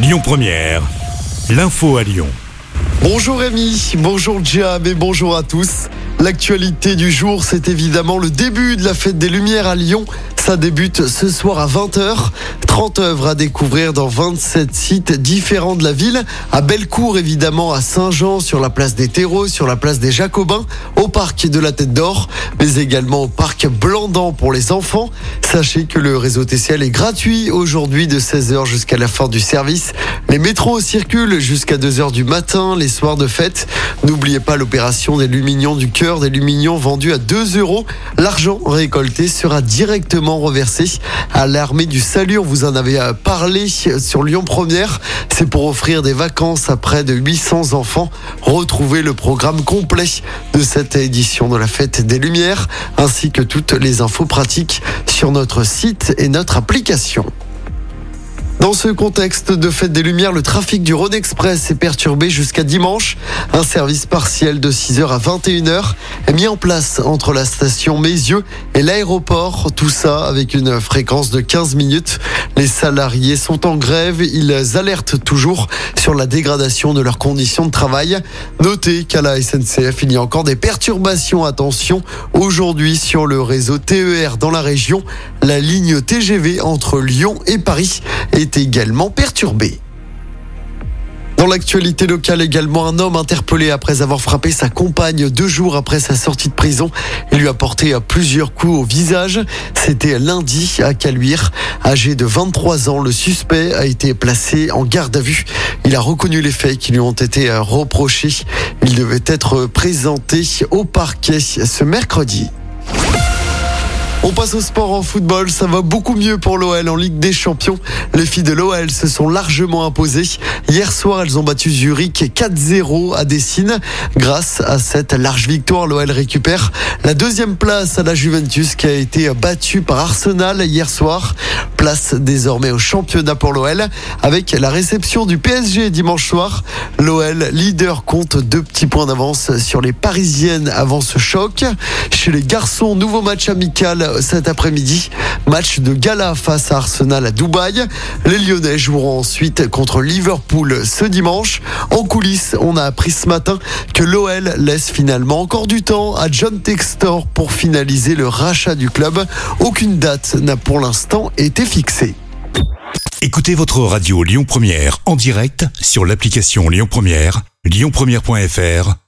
Lyon Première, l'info à Lyon. Bonjour Rémi, bonjour Jam et bonjour à tous. L'actualité du jour, c'est évidemment le début de la fête des Lumières à Lyon. Ça débute ce soir à 20h. 30 œuvres à découvrir dans 27 sites différents de la ville. À Bellecour, évidemment, à Saint-Jean, sur la place des Terreaux, sur la place des Jacobins, au parc de la Tête d'Or, mais également au parc Blandan pour les enfants. Sachez que le réseau TCL est gratuit aujourd'hui de 16h jusqu'à la fin du service. Les métros circulent jusqu'à 2h du matin, les soirs de fête. N'oubliez pas l'opération des Lumignons du cœur, des Lumignons vendus à 2 euros. L'argent récolté sera directement reversé à l'armée du salut. Vous en avait euh, parlé sur Lyon Première. C'est pour offrir des vacances à près de 800 enfants. Retrouvez le programme complet de cette édition de la Fête des Lumières ainsi que toutes les infos pratiques sur notre site et notre application. Dans ce contexte de fête des Lumières, le trafic du Rhône Express est perturbé jusqu'à dimanche. Un service partiel de 6h à 21h est mis en place entre la station Mézieux et l'aéroport. Tout ça avec une fréquence de 15 minutes. Les salariés sont en grève. Ils alertent toujours sur la dégradation de leurs conditions de travail. Notez qu'à la SNCF, il y a encore des perturbations. Attention, aujourd'hui sur le réseau TER dans la région, la ligne TGV entre Lyon et Paris est également perturbé. L'actualité locale également, un homme interpellé après avoir frappé sa compagne deux jours après sa sortie de prison et lui a porté plusieurs coups au visage. C'était lundi à Caluire. Âgé de 23 ans, le suspect a été placé en garde à vue. Il a reconnu les faits qui lui ont été reprochés. Il devait être présenté au parquet ce mercredi. On passe au sport en football. Ça va beaucoup mieux pour l'OL en Ligue des Champions. Les filles de l'OL se sont largement imposées. Hier soir, elles ont battu Zurich 4-0 à Dessine. Grâce à cette large victoire, l'OL récupère la deuxième place à la Juventus qui a été battue par Arsenal hier soir. Place désormais au championnat pour l'OL avec la réception du PSG dimanche soir. L'OL leader compte deux petits points d'avance sur les Parisiennes avant ce choc. Chez les garçons, nouveau match amical cet après-midi. Match de gala face à Arsenal à Dubaï. Les Lyonnais joueront ensuite contre Liverpool ce dimanche. En coulisses, on a appris ce matin que l'OL laisse finalement encore du temps à John Textor pour finaliser le rachat du club. Aucune date n'a pour l'instant été fixée. Écoutez votre radio Lyon Première en direct sur l'application Lyon Première, lyonpremière.fr